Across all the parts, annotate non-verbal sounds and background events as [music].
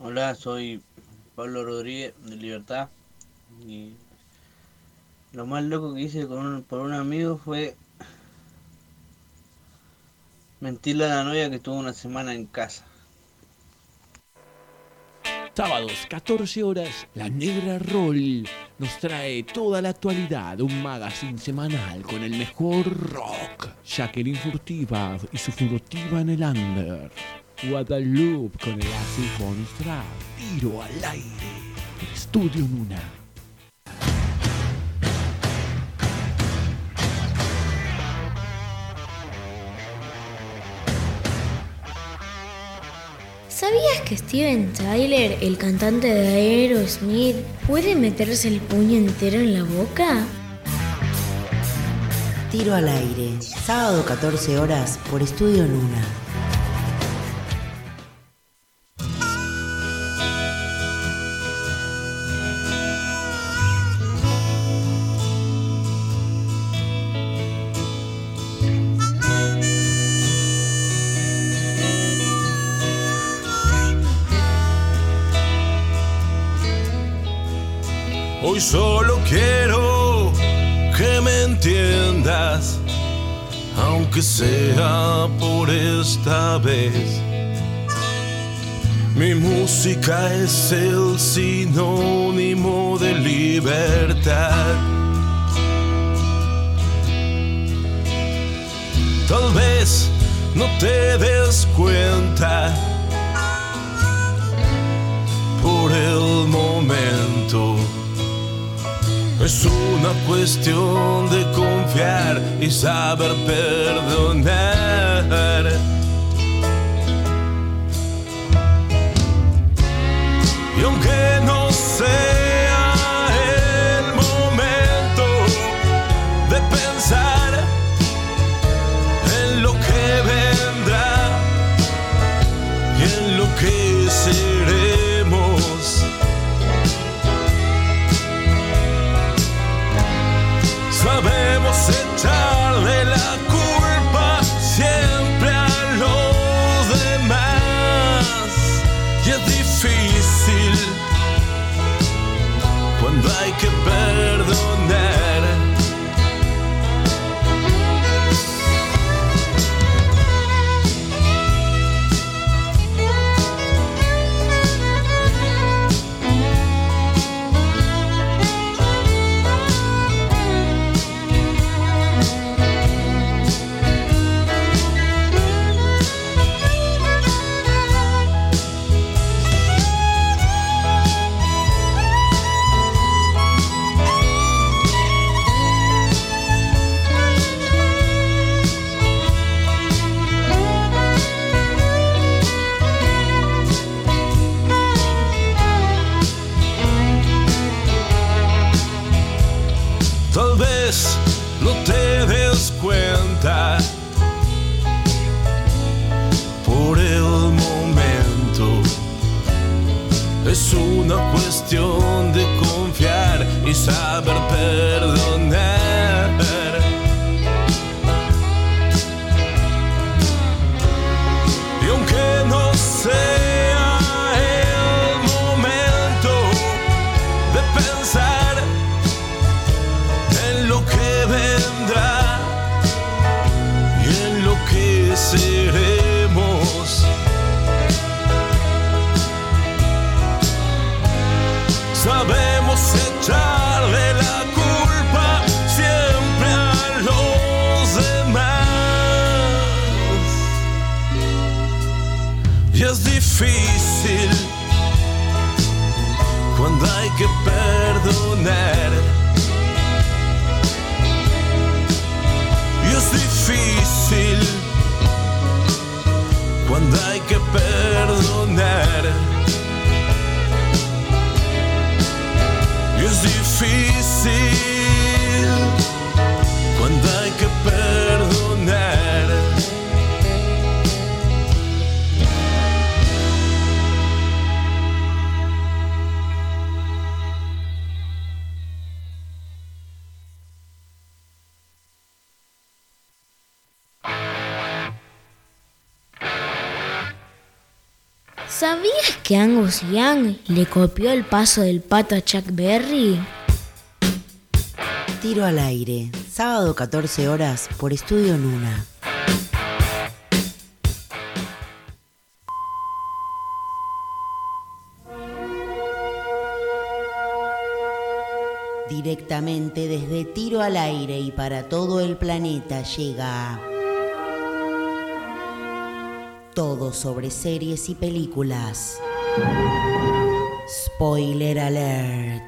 Hola, soy Pablo Rodríguez de Libertad. Y lo más loco que hice con un, por un amigo fue mentirle a la novia que estuvo una semana en casa. Sábados, 14 horas, La Negra Roll nos trae toda la actualidad, un magazine semanal con el mejor rock. Jacqueline Furtiva y su furtiva en el under. Guadalupe con el acid bonus track. Tiro al aire. Estudio Nuna. ¿Sabías que Steven Tyler, el cantante de Aerosmith, puede meterse el puño entero en la boca? Tiro al aire, sábado 14 horas por Estudio Luna. Hoy solo quiero que me entiendas, aunque sea por esta vez. Mi música es el sinónimo de libertad. Tal vez no te des cuenta por el momento. Es una cuestión de confiar y saber perdonar. Y aunque no sea difícil cuando hay que perdonar. Angus le copió el paso del pato a Chuck Berry? Tiro al aire, sábado 14 horas por Estudio Nuna. Directamente desde Tiro al aire y para todo el planeta llega todo sobre series y películas. Spoiler alert.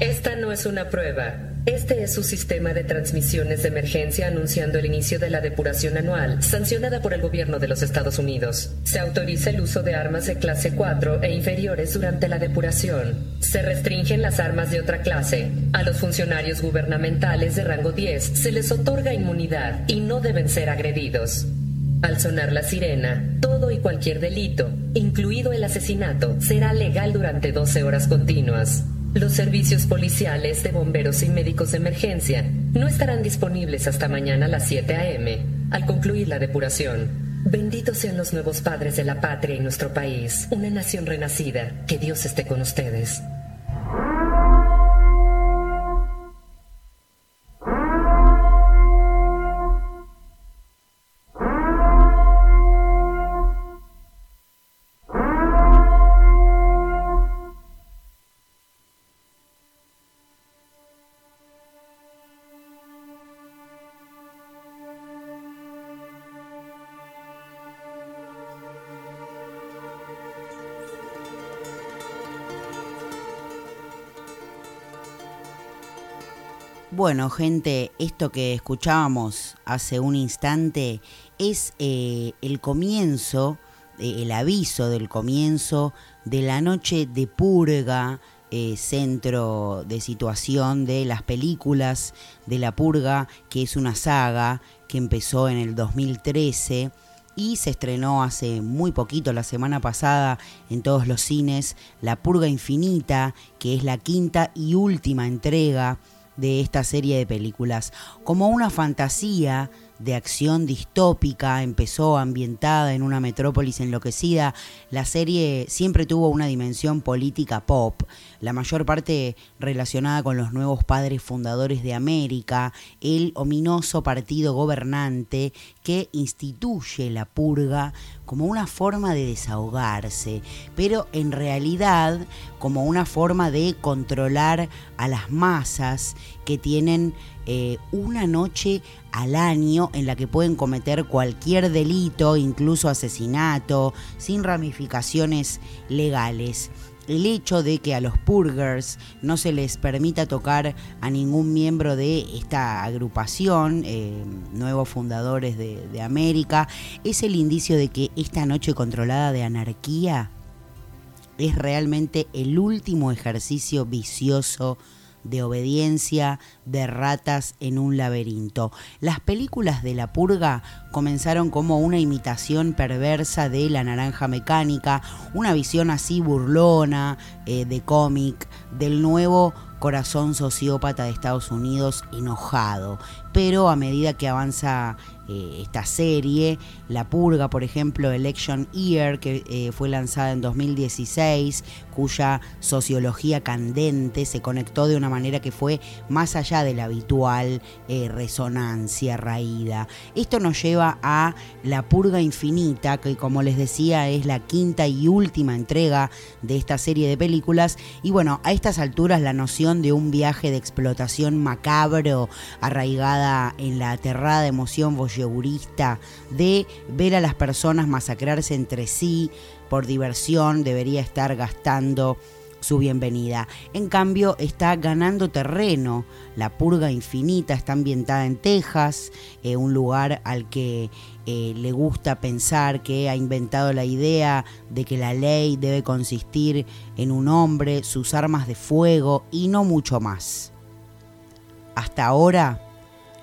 Esta no es una prueba. Este es su sistema de transmisiones de emergencia anunciando el inicio de la depuración anual, sancionada por el gobierno de los Estados Unidos. Se autoriza el uso de armas de clase 4 e inferiores durante la depuración. Se restringen las armas de otra clase. A los funcionarios gubernamentales de rango 10 se les otorga inmunidad y no deben ser agredidos. Al sonar la sirena, todo y cualquier delito, incluido el asesinato, será legal durante 12 horas continuas. Los servicios policiales de bomberos y médicos de emergencia no estarán disponibles hasta mañana a las 7 a.m. al concluir la depuración. Benditos sean los nuevos padres de la patria y nuestro país, una nación renacida. Que Dios esté con ustedes. Bueno, gente, esto que escuchábamos hace un instante es eh, el comienzo, eh, el aviso del comienzo de la noche de purga, eh, centro de situación de las películas de la purga, que es una saga que empezó en el 2013 y se estrenó hace muy poquito, la semana pasada, en todos los cines, La Purga Infinita, que es la quinta y última entrega de esta serie de películas. Como una fantasía de acción distópica, empezó ambientada en una metrópolis enloquecida, la serie siempre tuvo una dimensión política pop, la mayor parte relacionada con los nuevos padres fundadores de América, el ominoso partido gobernante que instituye la purga como una forma de desahogarse, pero en realidad como una forma de controlar a las masas que tienen eh, una noche al año en la que pueden cometer cualquier delito, incluso asesinato, sin ramificaciones legales. El hecho de que a los purgers no se les permita tocar a ningún miembro de esta agrupación, eh, nuevos fundadores de, de América, es el indicio de que esta noche controlada de anarquía es realmente el último ejercicio vicioso de obediencia de ratas en un laberinto. Las películas de la purga comenzaron como una imitación perversa de La Naranja Mecánica, una visión así burlona eh, de cómic del nuevo corazón sociópata de Estados Unidos enojado. Pero a medida que avanza eh, esta serie, La Purga, por ejemplo, Election Year, que eh, fue lanzada en 2016, cuya sociología candente se conectó de una manera que fue más allá de la habitual eh, resonancia raída. Esto nos lleva a La Purga Infinita, que como les decía es la quinta y última entrega de esta serie de películas. Y bueno, a estas alturas la noción de un viaje de explotación macabro arraigada en la aterrada emoción de ver a las personas masacrarse entre sí por diversión debería estar gastando su bienvenida. En cambio, está ganando terreno. La purga infinita está ambientada en Texas, eh, un lugar al que eh, le gusta pensar que ha inventado la idea de que la ley debe consistir en un hombre, sus armas de fuego y no mucho más. Hasta ahora,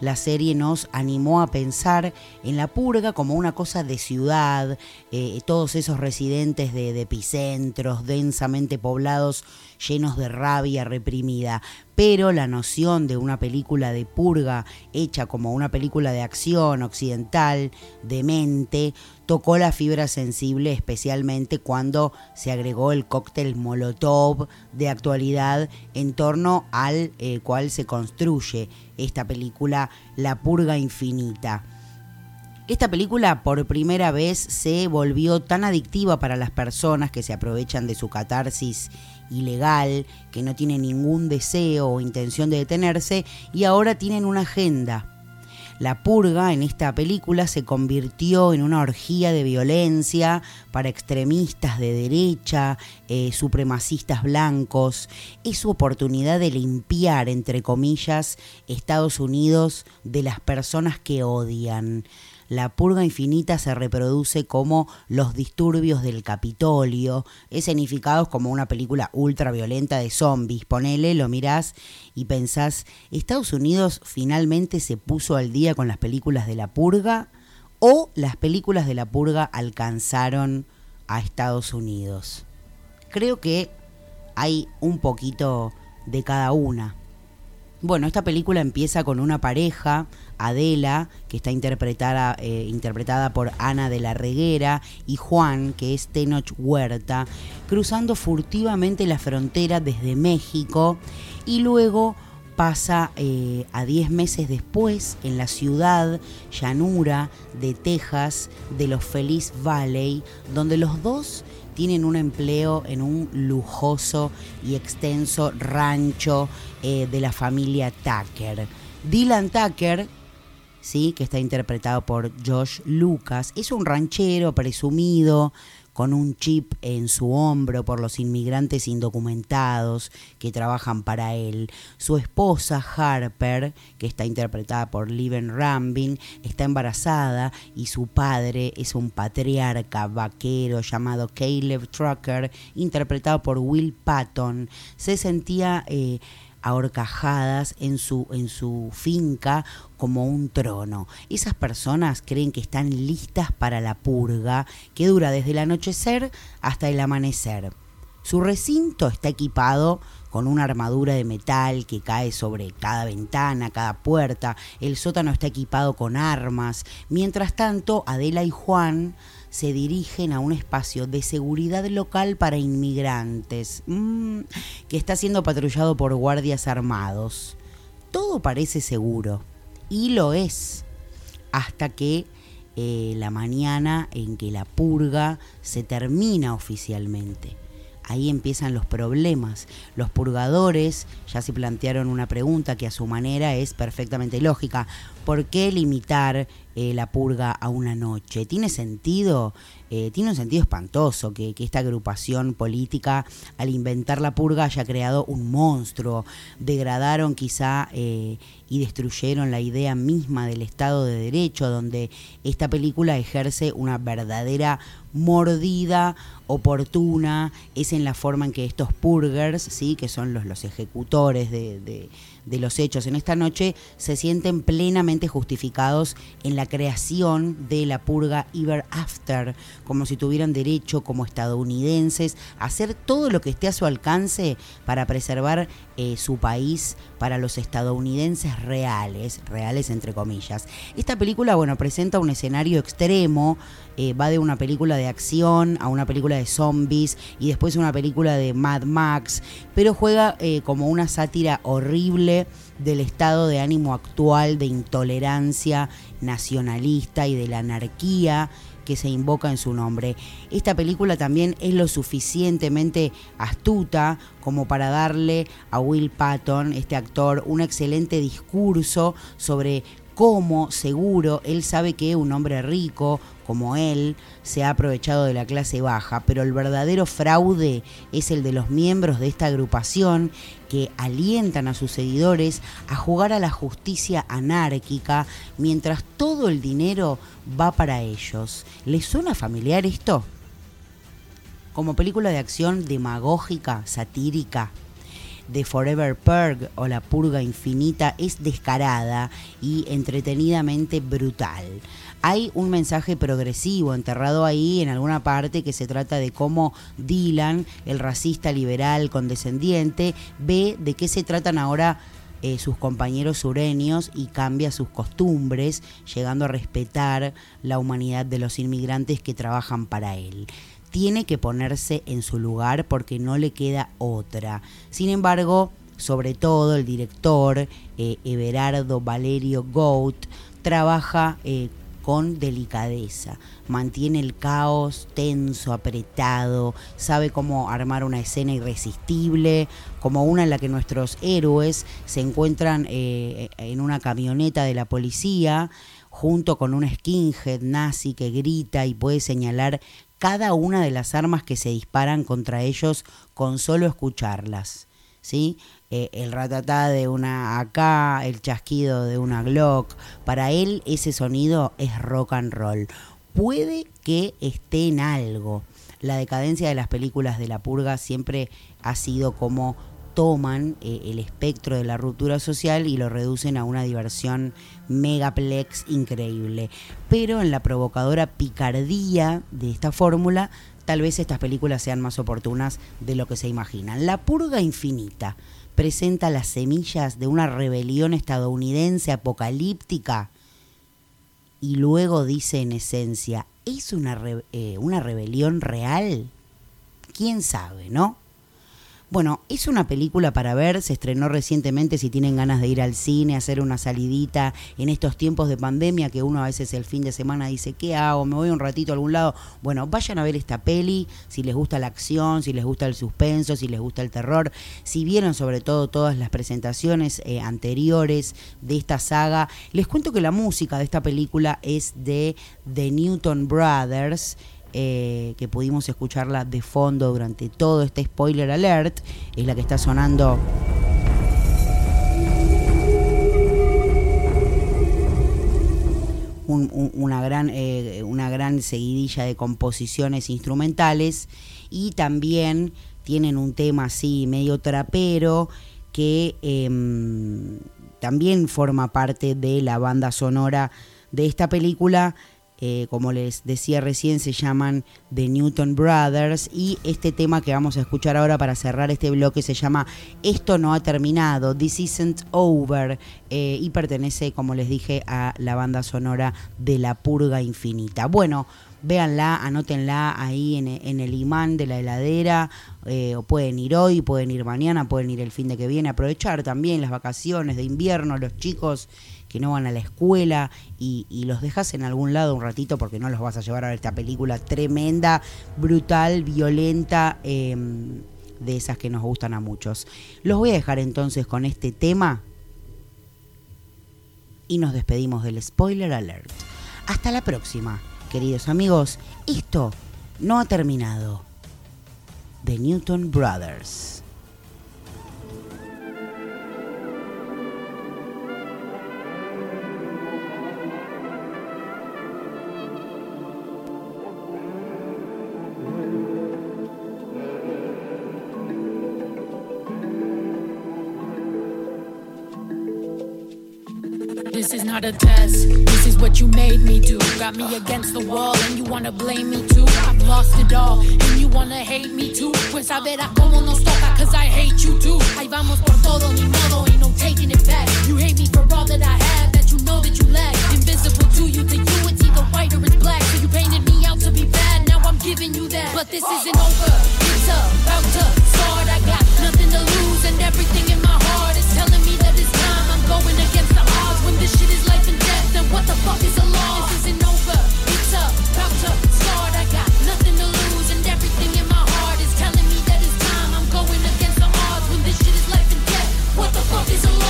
la serie nos animó a pensar en la purga como una cosa de ciudad, eh, todos esos residentes de, de epicentros densamente poblados llenos de rabia reprimida, pero la noción de una película de purga hecha como una película de acción occidental, de mente, tocó la fibra sensible especialmente cuando se agregó el cóctel Molotov de actualidad en torno al eh, cual se construye esta película La Purga Infinita. Esta película por primera vez se volvió tan adictiva para las personas que se aprovechan de su catarsis ilegal, que no tienen ningún deseo o intención de detenerse y ahora tienen una agenda. La purga en esta película se convirtió en una orgía de violencia para extremistas de derecha, eh, supremacistas blancos. Es su oportunidad de limpiar, entre comillas, Estados Unidos de las personas que odian la purga infinita se reproduce como los disturbios del Capitolio, escenificados como una película ultra violenta de zombies. Ponele, lo mirás y pensás, ¿Estados Unidos finalmente se puso al día con las películas de la purga? ¿O las películas de la purga alcanzaron a Estados Unidos? Creo que hay un poquito de cada una. Bueno, esta película empieza con una pareja, Adela, que está interpretada, eh, interpretada por Ana de la Reguera, y Juan, que es Tenoch Huerta, cruzando furtivamente la frontera desde México y luego pasa eh, a 10 meses después en la ciudad llanura de Texas de los Feliz Valley, donde los dos tienen un empleo en un lujoso y extenso rancho eh, de la familia Tucker. Dylan Tucker, ¿sí? que está interpretado por Josh Lucas, es un ranchero presumido con un chip en su hombro por los inmigrantes indocumentados que trabajan para él. Su esposa Harper, que está interpretada por Liven Rambin, está embarazada y su padre es un patriarca vaquero llamado Caleb Trucker, interpretado por Will Patton. Se sentía... Eh, ahorcajadas en su, en su finca como un trono. Esas personas creen que están listas para la purga que dura desde el anochecer hasta el amanecer. Su recinto está equipado con una armadura de metal que cae sobre cada ventana, cada puerta. El sótano está equipado con armas. Mientras tanto, Adela y Juan se dirigen a un espacio de seguridad local para inmigrantes, mm, que está siendo patrullado por guardias armados. Todo parece seguro, y lo es, hasta que eh, la mañana en que la purga se termina oficialmente ahí empiezan los problemas. Los purgadores ya se plantearon una pregunta que a su manera es perfectamente lógica. ¿Por qué limitar eh, la purga a una noche? ¿Tiene sentido? Eh, tiene un sentido espantoso que, esta agrupación política, al inventar la purga, haya creado un monstruo. Degradaron quizá eh, y destruyeron la idea misma del Estado de Derecho, donde esta película ejerce una verdadera mordida oportuna, es en la forma en que estos purgers, ¿sí? que son los, ejecutores de, de los hechos en esta noche, se sienten plenamente justificados en la creación de la purga Ever After, como si tuvieran derecho como estadounidenses a hacer todo lo que esté a su alcance para preservar eh, su país para los estadounidenses reales, reales entre comillas. Esta película, bueno, presenta un escenario extremo, eh, va de una película de acción a una película de zombies y después una película de Mad Max, pero juega eh, como una sátira horrible del estado de ánimo actual de intolerancia nacionalista y de la anarquía que se invoca en su nombre. Esta película también es lo suficientemente astuta como para darle a Will Patton, este actor, un excelente discurso sobre cómo seguro él sabe que un hombre rico como él se ha aprovechado de la clase baja, pero el verdadero fraude es el de los miembros de esta agrupación que alientan a sus seguidores a jugar a la justicia anárquica mientras todo el dinero va para ellos. ¿Les suena familiar esto? Como película de acción demagógica, satírica, de Forever Purge o La Purga Infinita es descarada y entretenidamente brutal. Hay un mensaje progresivo enterrado ahí en alguna parte que se trata de cómo Dylan, el racista liberal condescendiente, ve de qué se tratan ahora eh, sus compañeros sureños y cambia sus costumbres, llegando a respetar la humanidad de los inmigrantes que trabajan para él. Tiene que ponerse en su lugar porque no le queda otra. Sin embargo, sobre todo el director eh, Everardo Valerio Goat trabaja eh, con delicadeza, mantiene el caos tenso, apretado, sabe cómo armar una escena irresistible, como una en la que nuestros héroes se encuentran eh, en una camioneta de la policía junto con un skinhead nazi que grita y puede señalar cada una de las armas que se disparan contra ellos con solo escucharlas. ¿Sí? Eh, el ratatá de una AK, el chasquido de una Glock. Para él ese sonido es rock and roll. Puede que esté en algo. La decadencia de las películas de la purga siempre ha sido como toman eh, el espectro de la ruptura social y lo reducen a una diversión megaplex increíble. Pero en la provocadora picardía de esta fórmula, tal vez estas películas sean más oportunas de lo que se imaginan. La purga infinita presenta las semillas de una rebelión estadounidense apocalíptica y luego dice en esencia, ¿es una, eh, una rebelión real? ¿Quién sabe, no? Bueno, es una película para ver, se estrenó recientemente si tienen ganas de ir al cine, hacer una salidita en estos tiempos de pandemia que uno a veces el fin de semana dice, ¿qué hago? ¿Me voy un ratito a algún lado? Bueno, vayan a ver esta peli, si les gusta la acción, si les gusta el suspenso, si les gusta el terror, si vieron sobre todo todas las presentaciones eh, anteriores de esta saga, les cuento que la música de esta película es de The Newton Brothers, eh, que pudimos escucharla de fondo durante todo este spoiler alert, es la que está sonando. una, gran, eh, una gran seguidilla de composiciones instrumentales y también tienen un tema así medio trapero que em, también forma parte de la banda sonora de esta película eh, como les decía recién, se llaman The Newton Brothers y este tema que vamos a escuchar ahora para cerrar este bloque se llama Esto no ha terminado, This Isn't Over eh, y pertenece, como les dije, a la banda sonora de La Purga Infinita. Bueno, véanla, anótenla ahí en, el imán de la heladera, eh, o pueden ir hoy, pueden ir mañana, pueden ir el fin de que viene, aprovechar también las vacaciones de invierno, los chicos que no van a la escuela y, los dejas en algún lado un ratito porque no los vas a llevar a ver esta película tremenda, brutal, violenta, em, de esas que nos gustan a muchos. Los voy a dejar entonces con este tema y nos despedimos del spoiler alert. Hasta la próxima, queridos amigos. Esto no ha terminado. The Newton Brothers. Not a test. This is what you made me do. Got me against the wall and you wanna blame me too. I've lost it all and you wanna hate me too. Pues a ver a cómo nos toca, cause I hate you too. Ahí vamos por todo, ni modo, ain't no taking it back. You hate me for all that I have, that you know that you lack. Invisible to you, to you it's either white or it's black. So you painted me out to be bad, now I'm giving you that. But this isn't over, it's about to start. I got nothing to lose and everything in my heart what the fuck is a law? This isn't over. It's about to start. I got nothing to lose, and everything in my heart is telling me that it's time. I'm going against the odds when this shit is life and death. What the fuck is a law?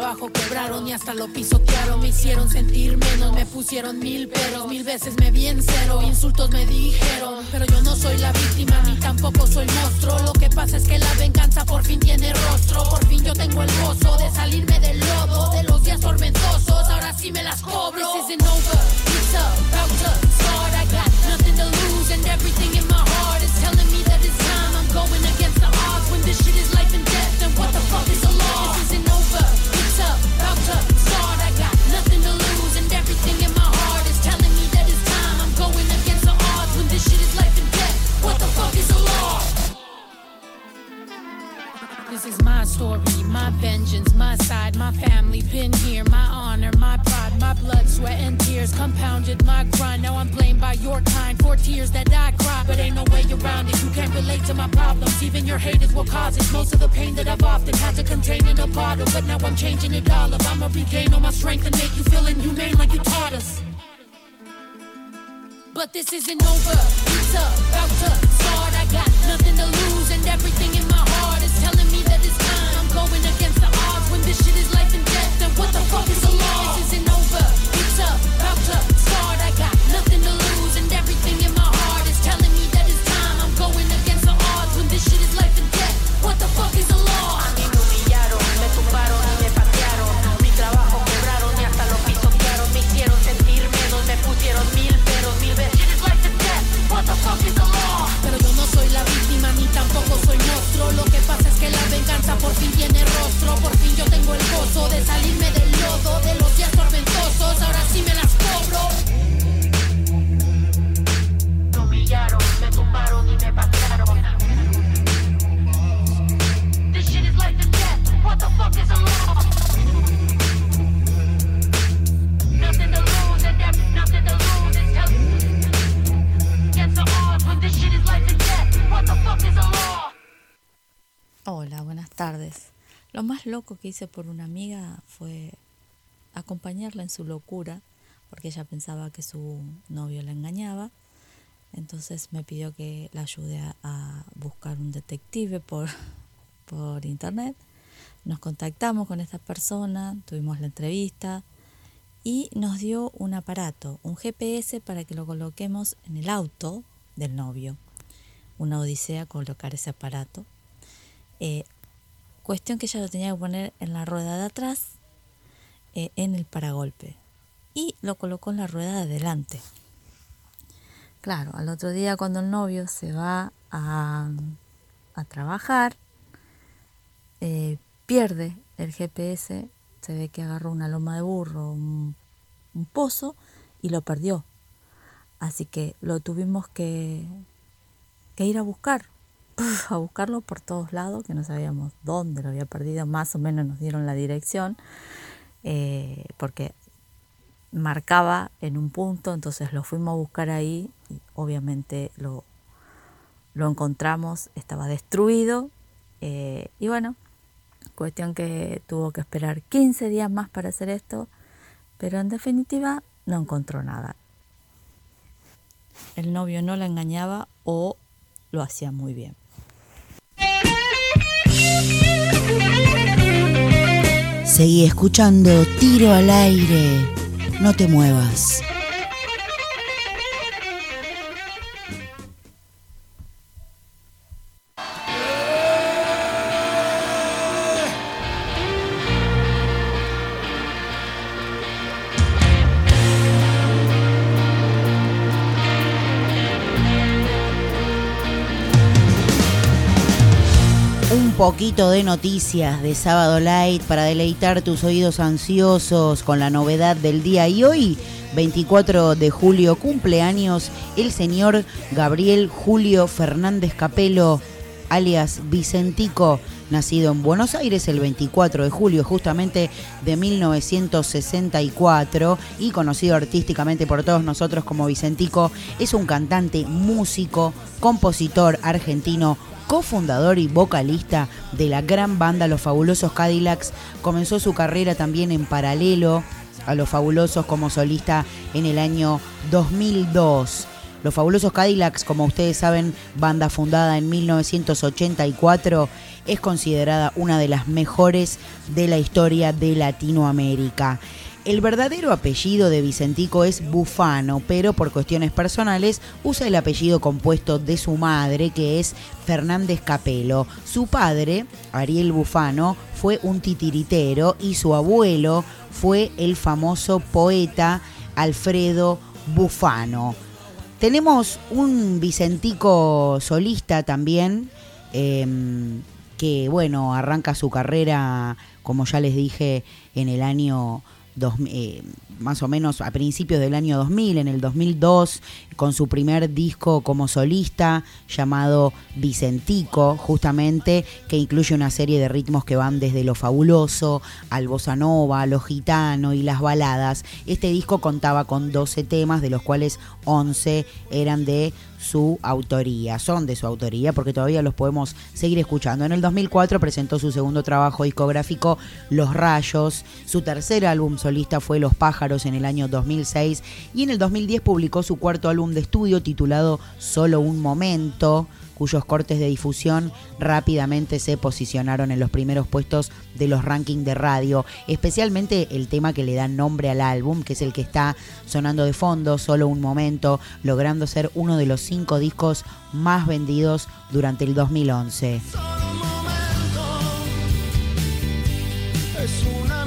trabajo quebraron y hasta lo pisotearon. Me hicieron sentir menos, me pusieron mil peros. Mil veces me vi en cero, insultos me dijeron. Pero yo no soy la víctima ni tampoco soy monstruo. Lo que pasa es que la venganza por fin tiene rostro. Por fin yo tengo el gozo de salirme del lodo, de los días tormentosos. Ahora sí me las cobro. This isn't over, it's about to start. I got nothing to lose and everything in my heart is telling me that it's time. I'm going against the odds when this shit is life and death. And what the fuck is story, my vengeance, my side, my family been here, my honor, my pride, my blood, sweat, and tears compounded my grind. Now I'm blamed by your kind for tears that I cry, but ain't no way around it. You can't relate to my problems, even your haters will cause it. Most of the pain that I've often had to contain in a bottle, but now I'm changing it all up. I'ma regain all my strength and make you feel inhumane like you taught us. But this isn't over. It's about to start. I got nothing to lose, and everything in my heart is telling me that it's time. I'm going against the odds when this shit is life and death. Then what the fuck is the law? This isn't over. It's about to Lo que pasa es que la venganza por fin tiene rostro. Por fin yo tengo el gozo de salirme del lodo de los días tormentosos. Ahora sí me las cobro. Me humillaron, me tumbaron y me patearon. This shit is life and death. What the fuck is the Hola, buenas tardes. Lo más loco que hice por una amiga fue acompañarla en su locura, porque ella pensaba que su novio la engañaba. Entonces me pidió que la ayude a, buscar un detective por, [laughs] por internet. Nos contactamos con esta persona, tuvimos la entrevista y nos dio un aparato, un GPS para que lo coloquemos en el auto del novio. Una odisea colocar ese aparato. Eh, cuestión que ella lo tenía que poner en la rueda de atrás, eh, en el paragolpe. Y lo colocó en la rueda de adelante. Claro, al otro día cuando el novio se va a, a trabajar, eh, pierde el GPS, se ve que agarró una loma de burro, un, un pozo y lo perdió. Así que lo tuvimos que, que ir a buscar, [laughs] a buscarlo por todos lados, que no sabíamos dónde lo había perdido, más o menos nos dieron la dirección, eh, porque marcaba en un punto, entonces lo fuimos a buscar ahí y obviamente lo, lo encontramos, estaba destruido eh, y bueno, cuestión que tuvo que esperar 15 días más para hacer esto, pero en definitiva no encontró nada. El novio no la engañaba o lo hacía muy bien. Seguí escuchando Tiro al aire. No te muevas. Poquito de noticias de Sábado Light para deleitar tus oídos ansiosos con la novedad del día. Y hoy, 24 de julio, cumpleaños el señor Gabriel Julio Fernández Capelo, alias Vicentico, nacido en Buenos Aires el 24 de julio justamente de 1964 y conocido artísticamente por todos nosotros como Vicentico, es un cantante, músico, compositor argentino, cofundador y vocalista de la gran banda Los Fabulosos Cadillacs, comenzó su carrera también en paralelo a Los Fabulosos como solista en el año 2002. Los Fabulosos Cadillacs, como ustedes saben, banda fundada en 1984, es considerada una de las mejores de la historia de Latinoamérica. El verdadero apellido de Vicentico es Bufano, pero por cuestiones personales usa el apellido compuesto de su madre, que es Fernández Capelo. Su padre, Ariel Bufano, fue un titiritero y su abuelo fue el famoso poeta Alfredo Bufano. Tenemos un Vicentico solista también, eh, que bueno, arranca su carrera, como ya les dije, en el año dos- eh, más o menos a principios del año 2000, en el 2002, con su primer disco como solista llamado Vicentico, justamente, que incluye una serie de ritmos que van desde lo fabuloso al bossa nova, lo gitano y las baladas. Este disco contaba con 12 temas, de los cuales 11 eran de su autoría, son de su autoría porque todavía los podemos seguir escuchando. En el 2004 presentó su segundo trabajo discográfico Los Rayos, su tercer álbum solista fue Los Pájaros en el año 2006 y en el 2010 publicó su cuarto álbum de estudio titulado Solo un Momento cuyos cortes de difusión rápidamente se posicionaron en los primeros puestos de los rankings de radio, especialmente el tema que le da nombre al álbum, que es el que está sonando de fondo, solo un momento, logrando ser uno de los cinco discos más vendidos durante el 2011. Es una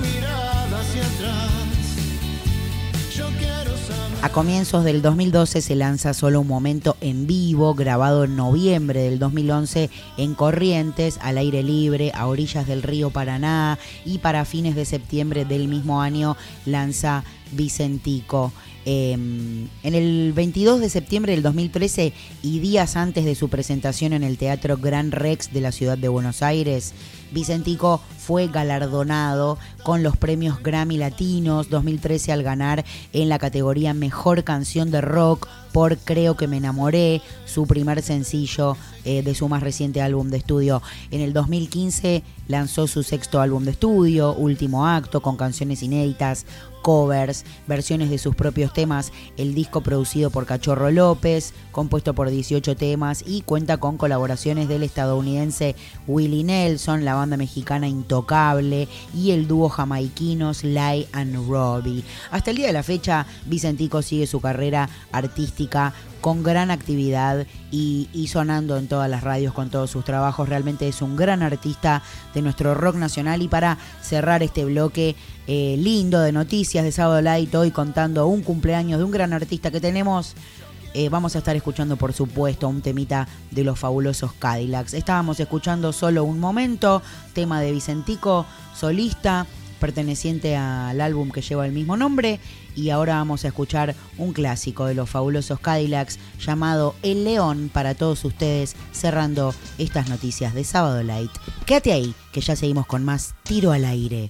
A comienzos del 2012 se lanza solo un momento en vivo, grabado en noviembre del 2011 en Corrientes, al aire libre, a orillas del río Paraná, y para fines de septiembre del mismo año lanza Vicentico. Eh, en el 22 de septiembre del 2013 y días antes de su presentación en el Teatro Gran Rex de la ciudad de Buenos Aires, Vicentico fue galardonado con los premios Grammy Latinos 2013 al ganar en la categoría Mejor Canción de Rock por Creo que me enamoré, su primer sencillo eh, de su más reciente álbum de estudio. En el 2015 lanzó su sexto álbum de estudio, Último Acto, con canciones inéditas, covers, versiones de sus propios temas, el disco producido por Cachorro López, compuesto por 18 temas y cuenta con colaboraciones del estadounidense Willie Nelson, la banda mexicana Intocable y el dúo jamaiquino Sly and Robbie. Hasta el día de la fecha, Vicentico sigue su carrera artística con gran actividad y, sonando en todas las radios con todos sus trabajos. Realmente es un gran artista de nuestro rock nacional y para cerrar este bloque eh, lindo de noticias de Sábado Light hoy contando un cumpleaños de un gran artista que tenemos. Eh, vamos a estar escuchando, por supuesto, un temita de los fabulosos Cadillacs. Estábamos escuchando solo un momento, tema de Vicentico, solista, perteneciente al álbum que lleva el mismo nombre. Y ahora vamos a escuchar un clásico de los fabulosos Cadillacs llamado El León para todos ustedes, cerrando estas noticias de Sábado Light. Quédate ahí, que ya seguimos con más tiro al aire.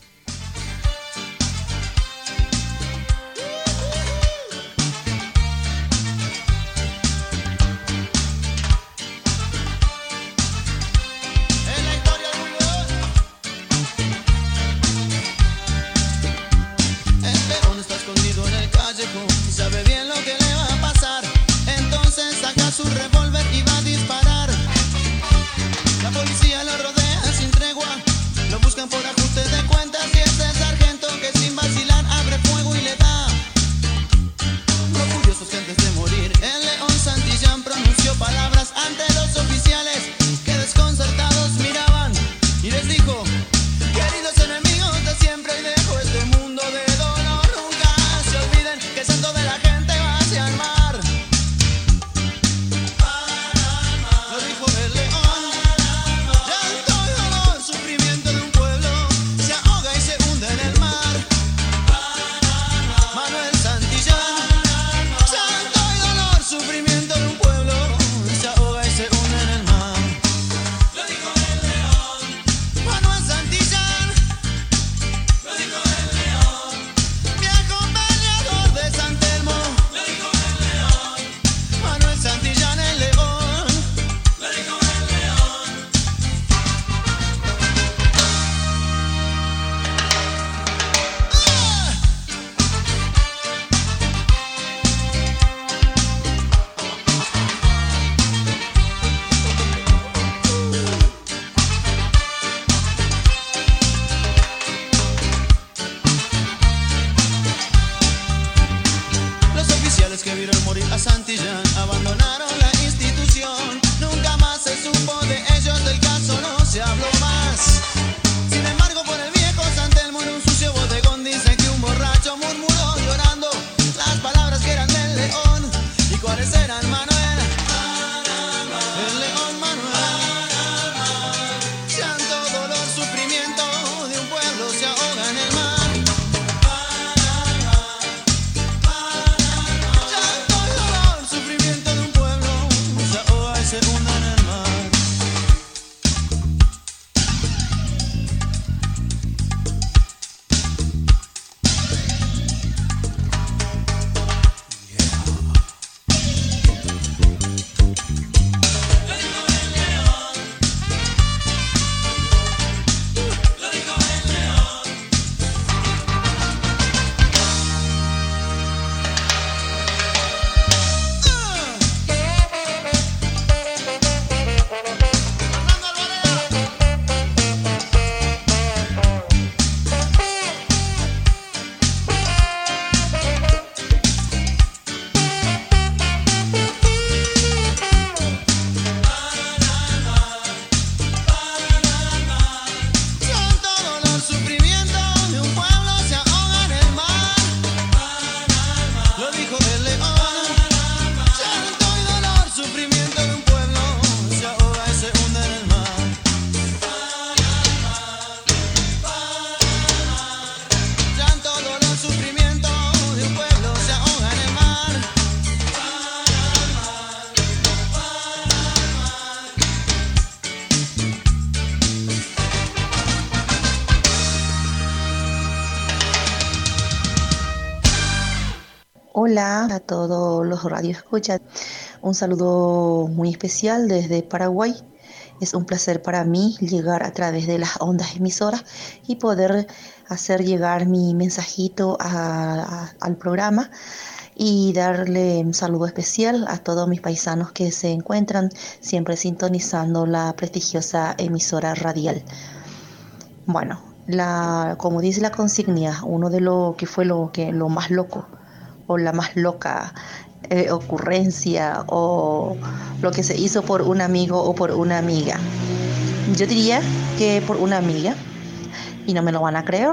Todos los radioescuchas. Un saludo muy especial desde Paraguay. Es un placer para mí llegar a través de las ondas emisoras y poder hacer llegar mi mensajito al programa y darle un saludo especial a todos mis paisanos que se encuentran siempre sintonizando la prestigiosa emisora radial. Bueno, la, como dice la consigna, uno de lo que fue lo que lo más loco o la más loca eh, ocurrencia o lo que se hizo por un amigo o por una amiga. Yo diría que por una amiga y no me lo van a creer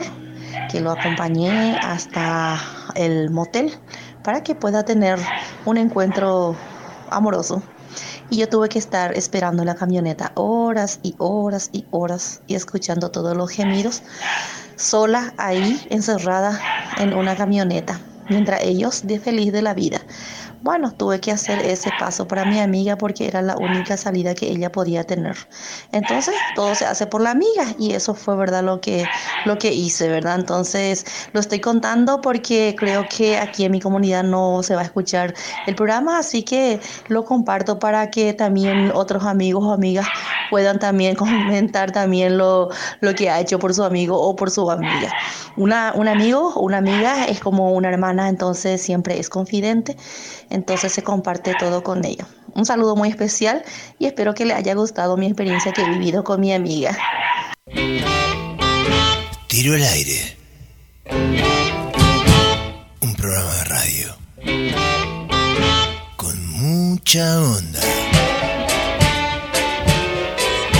que lo acompañé hasta el motel para que pueda tener un encuentro amoroso. Y yo tuve que estar esperando la camioneta horas y horas y horas y escuchando todos los gemidos sola ahí encerrada en una camioneta, mientras ellos de feliz de la vida. Bueno, tuve que hacer ese paso para mi amiga porque era la única salida que ella podía tener. Entonces, todo se hace por la amiga y eso fue verdad lo que lo que hice, ¿verdad? Entonces, lo estoy contando porque creo que aquí en mi comunidad no se va a escuchar el programa, así que lo comparto para que también otros amigos o amigas puedan también [laughs] comentar también lo, lo que ha hecho por su amigo o por su amiga. Una, un amigo o una amiga es como una hermana, entonces siempre es confidente, entonces se comparte todo con ella. Un saludo muy especial y espero que le haya gustado mi experiencia que he vivido con mi amiga. Tiro al aire. Un programa de radio. Con mucha onda.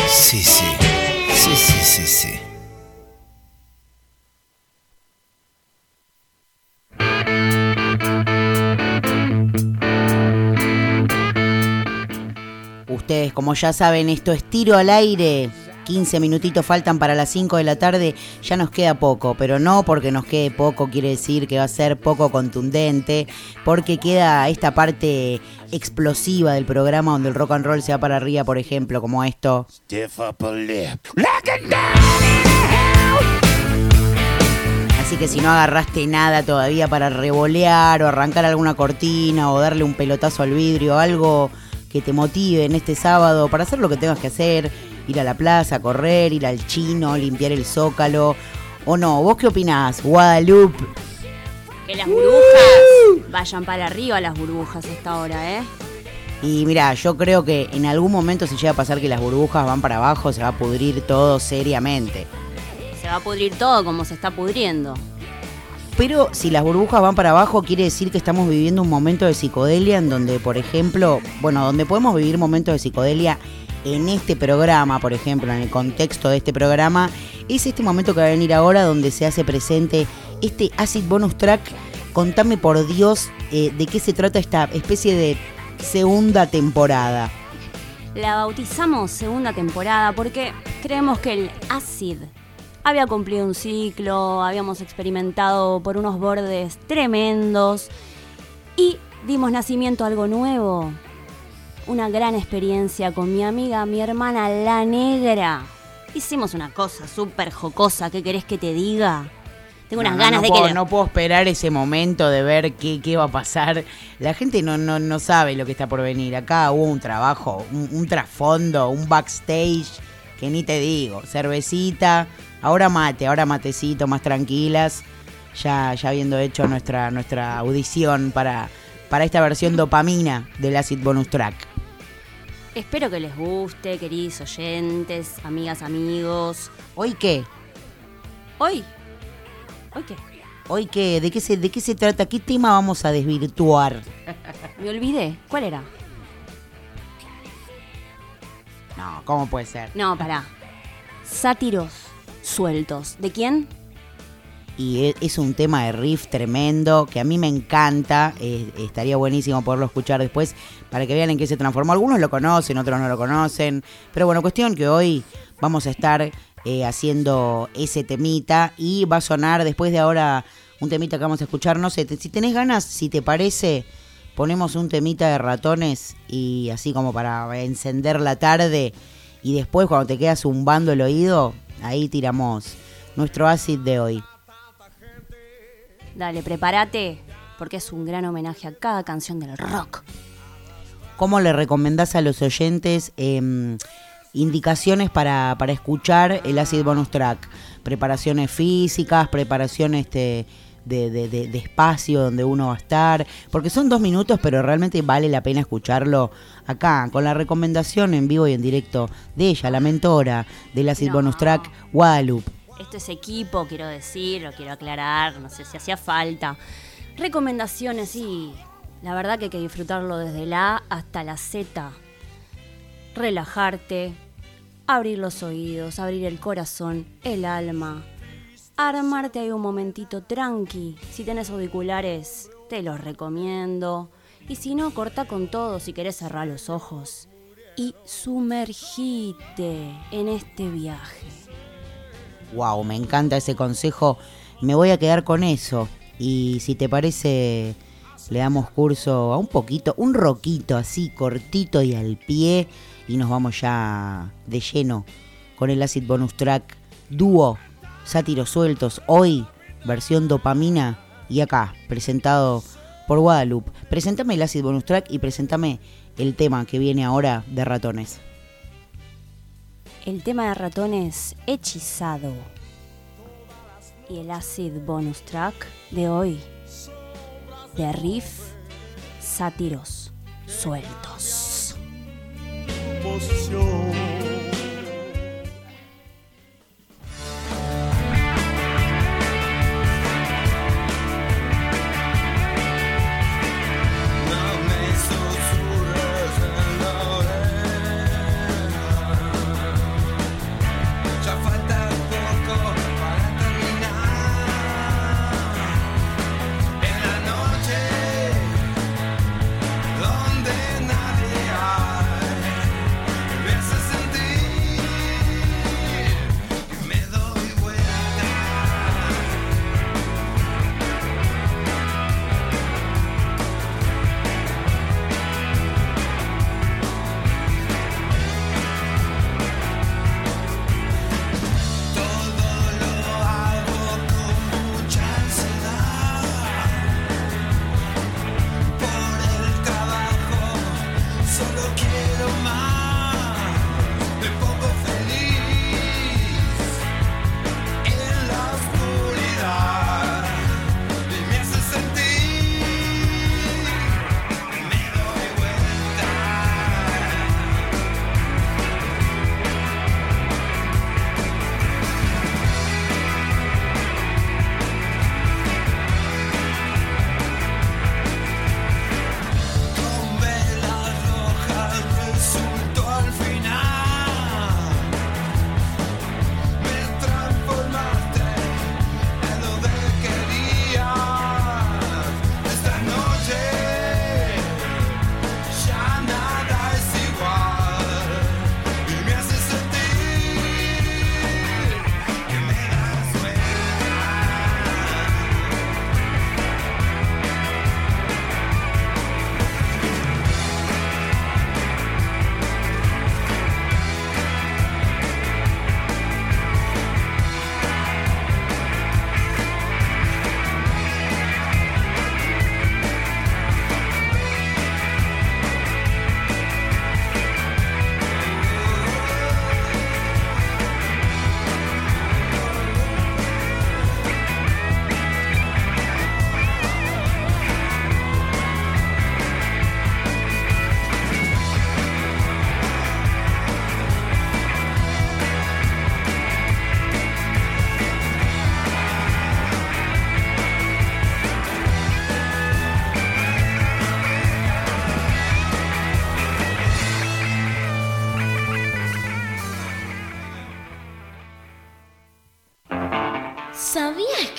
Sí, sí. Sí, sí, sí, sí. Ustedes, como ya saben, esto es tiro al aire. 15 minutitos faltan para las 5 de la tarde. Ya nos queda poco, pero no porque nos quede poco quiere decir que va a ser poco contundente, porque queda esta parte explosiva del programa donde el rock and roll se va para arriba, por ejemplo, como esto. Así que si no agarraste nada todavía para revolear o arrancar alguna cortina o darle un pelotazo al vidrio, algo que te motive en este sábado para hacer lo que tengas que hacer, ir a la plaza, correr, ir al chino, limpiar el zócalo, o no, ¿vos qué opinás? Guadalupe. Que las burbujas vayan para arriba las burbujas hasta ahora, ¿eh? Y mira, yo creo que en algún momento si llega a pasar que las burbujas van para abajo, se va a pudrir todo seriamente. Se va a pudrir todo como se está pudriendo. Pero si las burbujas van para abajo, quiere decir que estamos viviendo un momento de psicodelia en donde, por ejemplo, bueno, donde podemos vivir momentos de psicodelia en este programa, por ejemplo, en el contexto de este programa, es este momento que va a venir ahora donde se hace presente este Acid Bonus Track. Contame por Dios eh, de qué se trata esta especie de segunda temporada. La bautizamos segunda temporada porque creemos que el acid había cumplido un ciclo, habíamos experimentado por unos bordes tremendos y dimos nacimiento a algo nuevo. Una gran experiencia con mi amiga, mi hermana La Negra. Hicimos una cosa súper jocosa, ¿qué querés que te diga? Tengo unas No, ganas no de puedo, que... No puedo esperar ese momento de ver qué, qué va a pasar. La gente no, no, no sabe lo que está por venir. Acá hubo un trabajo, un, un trasfondo, un backstage, que ni te digo. Cervecita, ahora mate, ahora matecito, más tranquilas. Ya, ya habiendo hecho nuestra, nuestra audición para, para esta versión dopamina del Acid Bonus Track. Espero que les guste, queridos oyentes, amigas, amigos. ¿Hoy qué? ¿Hoy? ¿Hoy qué? ¿Hoy qué? ¿De qué se, de qué se trata? ¿Qué tema vamos a desvirtuar? [laughs] Me olvidé. ¿Cuál era? No, ¿cómo puede ser? No, pará. Sátiros sueltos. ¿De quién? y e- es un tema de riff tremendo que a mí me encanta. eh, estaría buenísimo poderlo escuchar después para que vean en qué se transformó. Algunos lo conocen, otros no lo conocen. Pero bueno, cuestión que hoy vamos a estar eh, haciendo ese temita y va a sonar después de ahora un temita que vamos a escuchar. No sé, si tenés ganas, si te parece, ponemos un temita de ratones y así como para encender la tarde. Y después, cuando te quedas zumbando el oído, ahí tiramos nuestro acid de hoy. Dale, prepárate, porque es un gran homenaje a cada canción del rock. ¿Cómo le recomendás a los oyentes em, indicaciones para, para escuchar el Acid Bonus Track? Preparaciones físicas, preparación este, de, de- de- de espacio donde uno va a estar. Porque son dos minutos, pero realmente vale la pena escucharlo acá, con la recomendación en vivo y en directo de ella, la mentora del Acid No. Bonus Track, Guadalupe. Esto es equipo, quiero decir, lo quiero aclarar, no sé si hacía falta. Recomendaciones, sí. La verdad que hay que disfrutarlo desde la A hasta la Z. Relajarte, abrir los oídos, abrir el corazón, el alma. Armarte ahí un momentito tranqui. Si tenés auriculares, te los recomiendo. Y si no, corta con todo si querés cerrar los ojos. Y sumergite en este viaje. Wow, me encanta ese consejo. Me voy a quedar con eso. Y si te parece, le damos curso a un poquito, un roquito así, cortito y al pie. Y nos vamos ya de lleno con el Acid Bonus Track dúo, sátiros sueltos. Hoy, versión dopamina. Y acá, presentado por Guadalupe. Presentame el Acid Bonus Track y presentame el tema que viene ahora de ratones. El tema de ratones hechizado. Y el acid bonus track de hoy. De riff sátiros sueltos.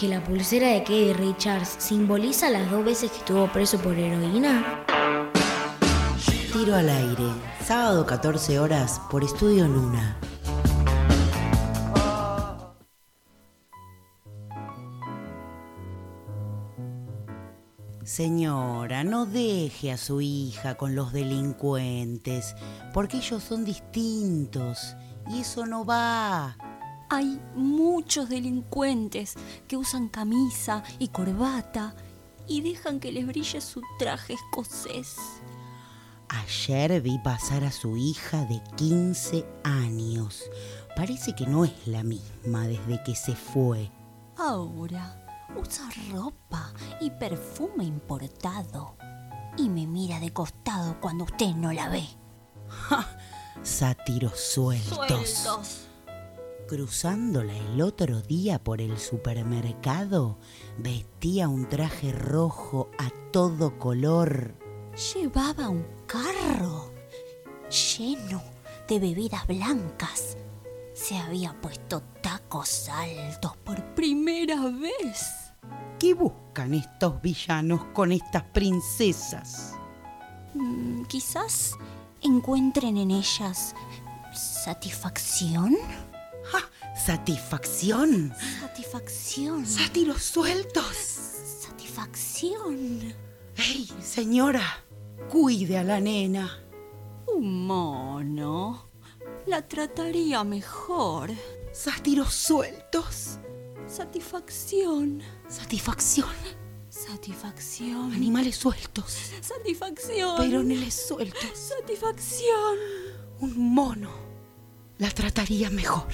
Que la pulsera de Keith Richards simboliza las dos veces que estuvo preso por heroína? Tiro al aire, sábado 14 horas por Estudio Luna. Señora, no deje a su hija con los delincuentes, porque ellos son distintos y eso no va. Hay muchos delincuentes que usan camisa y corbata y dejan que les brille su traje escocés. Ayer vi pasar a su hija de 15 años. Parece que no es la misma desde que se fue. Ahora usa ropa y perfume importado. Y me mira de costado cuando usted no la ve. Sátiros sueltos. Sueltos. Cruzándola el otro día por el supermercado, vestía un traje rojo a todo color. Llevaba un carro lleno de bebidas blancas. Se había puesto tacos altos por primera vez. ¿Qué buscan estos villanos con estas princesas? Mm, quizás encuentren en ellas satisfacción. ¿Satisfacción? Satisfacción. Sátiros sueltos. Satisfacción. ¡Ey, señora! Cuide a la nena. Un mono. La trataría mejor. Sátiros sueltos. Satisfacción. Satisfacción. Satisfacción. Animales sueltos. Satisfacción. Peroneles sueltos. Satisfacción. Un mono. La trataría mejor.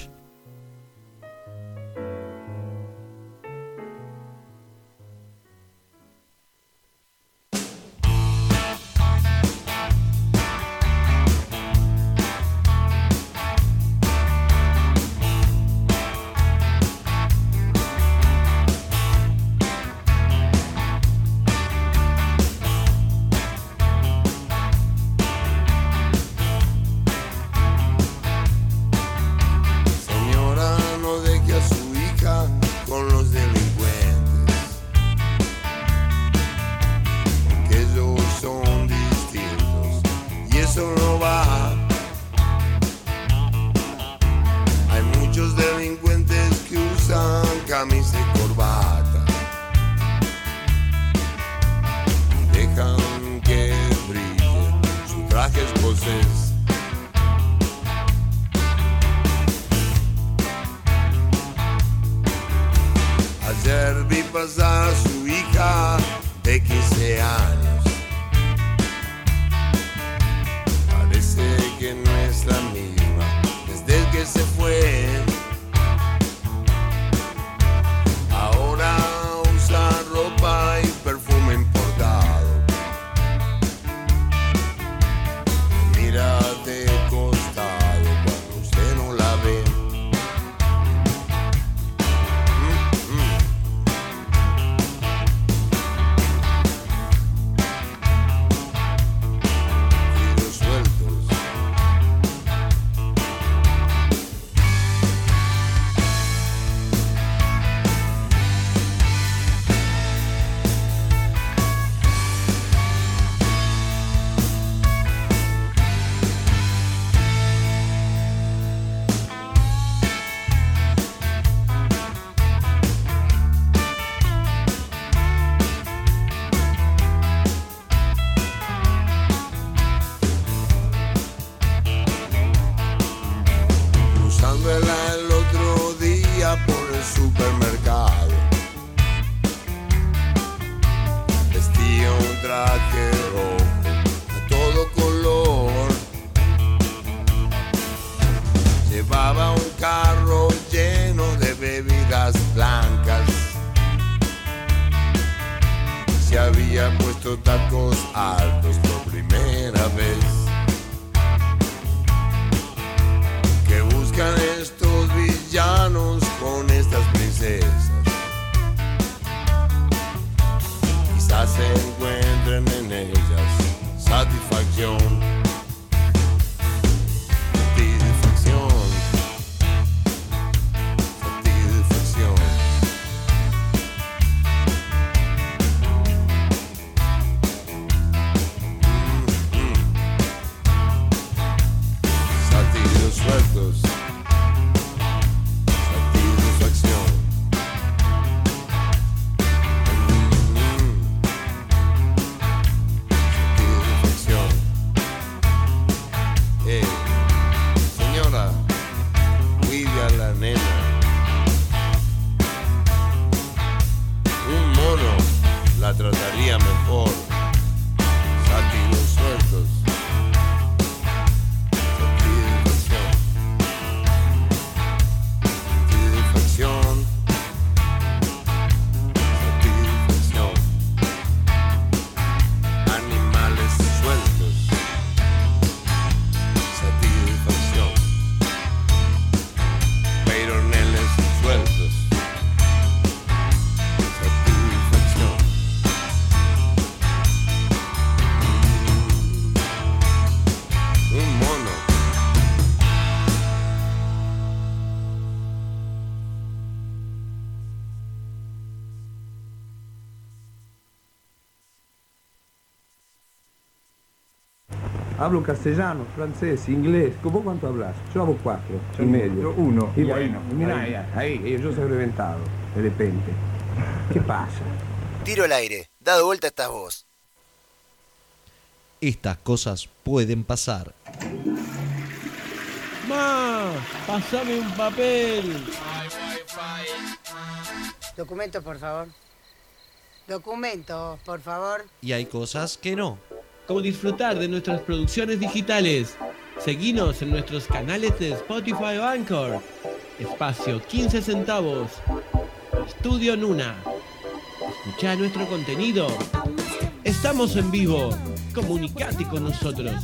that goes hard. Hablo castellano, francés, inglés. ¿Vos cuánto hablas? Yo hablo cuatro, Yo y medio. yo uno. Y Bueno, mira, ahí. ahí, ahí, yo soy reventado, de repente. ¿Qué pasa? Tiro al aire. Dado vuelta estás vos. Estas cosas pueden pasar. ¡Ma! ¡Pasame un papel! Documento, por favor. Documento, por favor. Y hay cosas que no. Como disfrutar de nuestras producciones digitales. Seguinos en nuestros canales de Spotify o Anchor. Espacio 15 centavos. Estudio Nuna. Escucha nuestro contenido. Estamos en vivo. Comunicate con nosotros.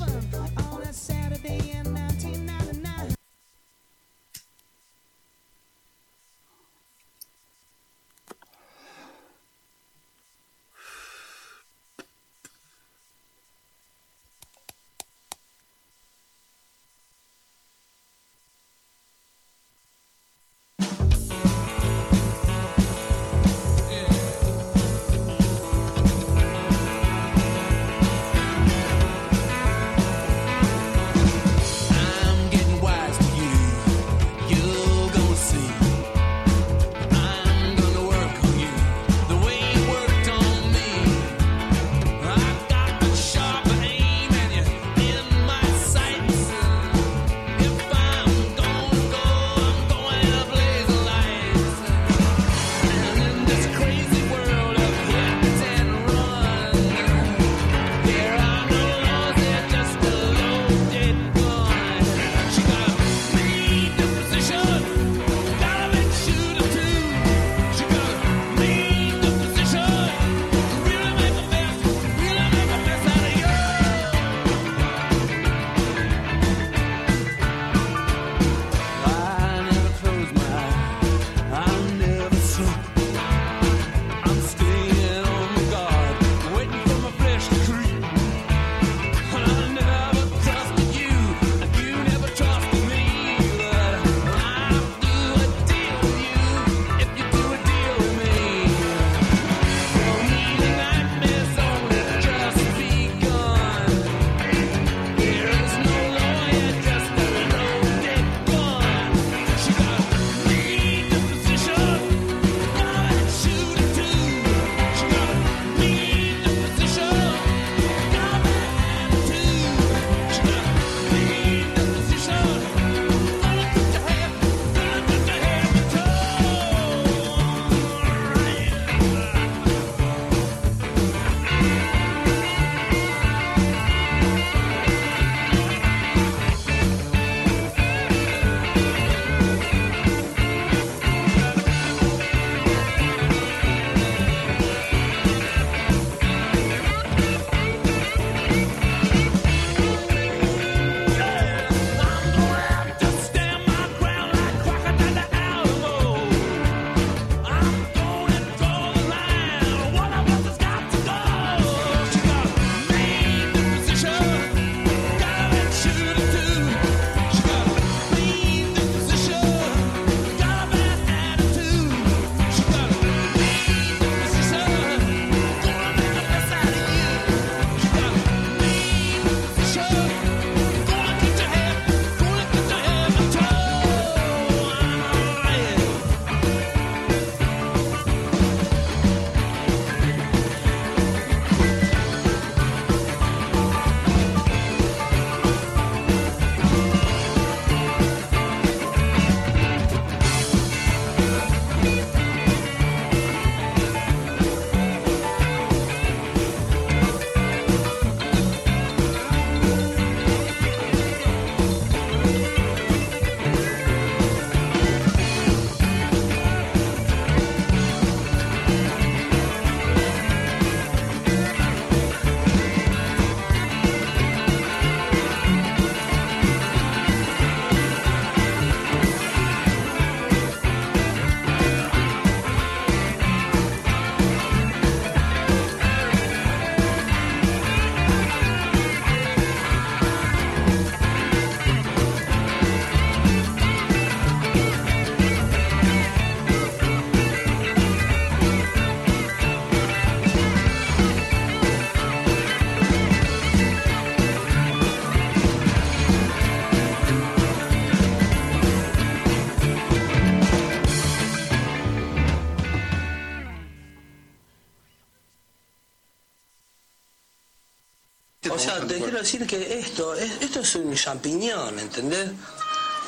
O sea, te quiero decir que esto, es- esto es un champiñón, ¿entendés?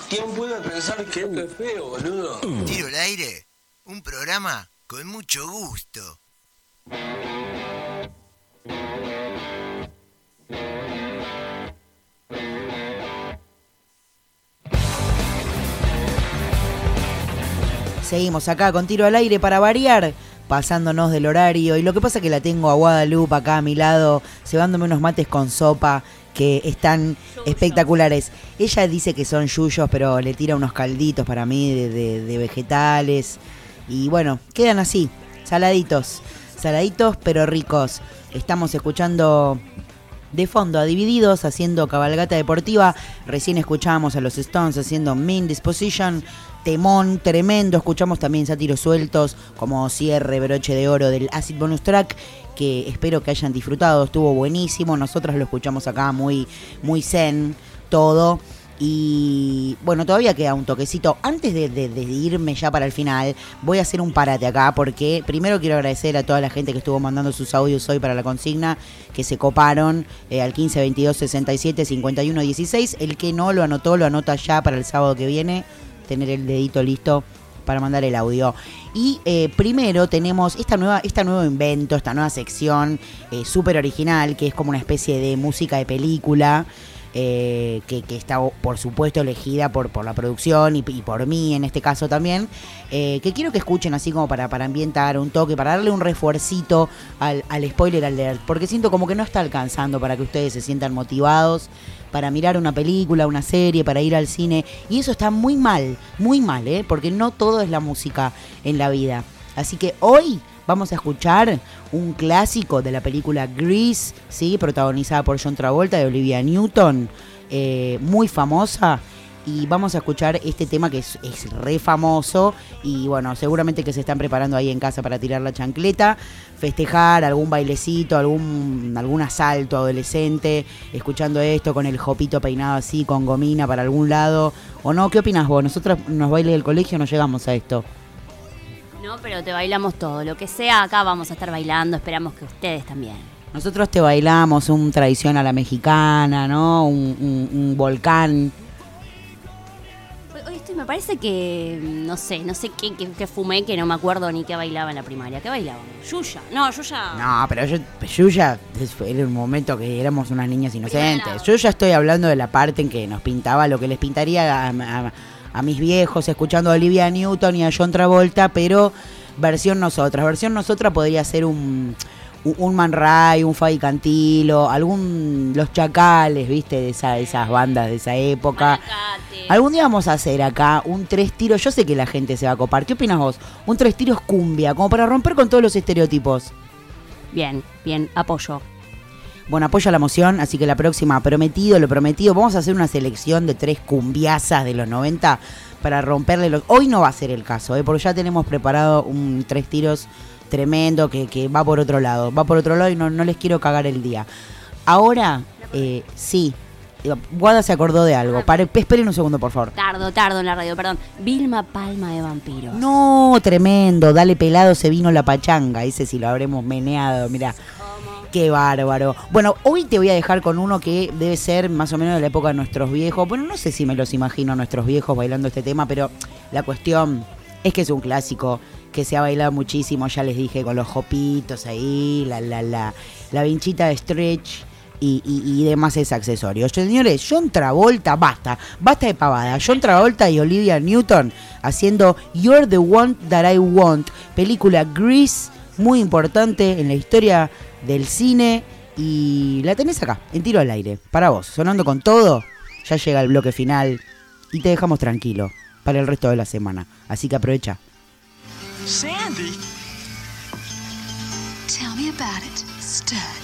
¿Quién puede pensar que esto es feo, boludo? Tiro al aire, un programa con mucho gusto. Seguimos acá con tiro al aire para variar, pasándonos del horario. Y lo que pasa es que la tengo a Guadalupe acá a mi lado, cebándome unos mates con sopa que están espectaculares. Ella dice que son yuyos, pero le tira unos calditos para mí de, de- de vegetales. Y bueno, quedan así, saladitos. Saladitos pero ricos. Estamos escuchando de fondo a Divididos haciendo cabalgata deportiva. Recién escuchábamos a los Stones haciendo Mean Disposition. Temón tremendo. Escuchamos también sátiros sueltos como cierre, broche de oro del Acid Bonus Track. Que espero que hayan disfrutado. Estuvo buenísimo. Nosotros lo escuchamos acá muy, muy zen todo. Y bueno, todavía queda un toquecito. Antes de irme ya para el final, voy a hacer un parate acá porque primero quiero agradecer a toda la gente que estuvo mandando sus audios hoy para la consigna, que se coparon eh, al 15 22 67 51 16. El que no lo anotó, lo anota ya para el sábado que viene, tener el dedito listo para mandar el audio. Y eh, primero tenemos esta nueva, este nuevo invento, esta nueva sección eh, súper original, que es como una especie de música de película. eh, que, está por supuesto elegida por, por la producción y, y por mí en este caso también, eh, que quiero que escuchen así como para, para ambientar un toque, para darle un refuercito al, al spoiler alert, porque siento como que no está alcanzando para que ustedes se sientan motivados para mirar una película, una serie, para ir al cine, y eso está muy mal, muy mal, ¿eh? porque no todo es la música en la vida. Así que hoy vamos a escuchar un clásico de la película Grease, ¿sí? protagonizada por John Travolta y Olivia Newton, eh, muy famosa. Y vamos a escuchar este tema que es, es re famoso. Y bueno, seguramente que se están preparando ahí en casa para tirar la chancleta, festejar algún bailecito, algún, algún asalto adolescente, escuchando esto con el jopito peinado así, con gomina para algún lado. ¿O no? ¿Qué opinas vos? Nosotros nos bailes del colegio no llegamos a esto. No, pero te bailamos todo. Lo que sea, acá vamos a estar bailando. Esperamos que ustedes también. Nosotros te bailamos un tradición a la mexicana, ¿no? Un, un- un volcán. Me parece que. mm, No sé, no sé qué, qué- qué fumé, que no me acuerdo ni qué bailaba en la primaria. ¿Qué bailaba? Yuya. No, Yuya. No, pero yo, yo ya, era un momento que éramos unas niñas inocentes. Yo ya estoy hablando de la parte en que nos pintaba lo que les pintaría a, a- a mis viejos, escuchando a Olivia Newton y a John Travolta, pero versión nosotras. Versión nosotras podría ser un, un, Man Ray, un Fabi Cantilo, algún Los Chacales, ¿viste? De esa, esas bandas de esa época. Algún día vamos a hacer acá un tres tiros. Yo sé que la gente se va a copar. ¿Qué opinas vos? Un tres tiros cumbia, como para romper con todos los estereotipos. Bien, bien, apoyo. Bueno, apoya la moción, así que la próxima, prometido, lo prometido, vamos a hacer una selección de tres cumbiazas de los 90 para romperle los... Hoy no va a ser el caso, ¿eh? porque ya tenemos preparado un tres tiros tremendo que, que va por otro lado, va por otro lado y no, no les quiero cagar el día. Ahora, eh, sí, Guada se acordó de algo. Esperen un segundo, por favor. Tardo, tardo en la radio, perdón. Vilma Palma de Vampiros. No, tremendo, dale pelado, se vino la pachanga, ese si lo habremos meneado, mira. Qué bárbaro. Bueno, hoy te voy a dejar con uno que debe ser más o menos de la época de nuestros viejos. Bueno, no sé si me los imagino a nuestros viejos bailando este tema, pero la cuestión es que es un clásico que se ha bailado muchísimo, ya les dije, con los jopitos ahí, la, la, la, la vinchita de stretch y, y, demás es accesorios. Señores, John Travolta, basta, basta de pavada. John Travolta y Olivia Newton haciendo You're the One That I Want, película Grease, muy importante en la historia del cine y la tenés acá, en tiro al aire, para vos, sonando con todo. Ya llega el bloque final y te dejamos tranquilo para el resto de la semana. Así que aprovecha. Sandy? Tell me about it, stud.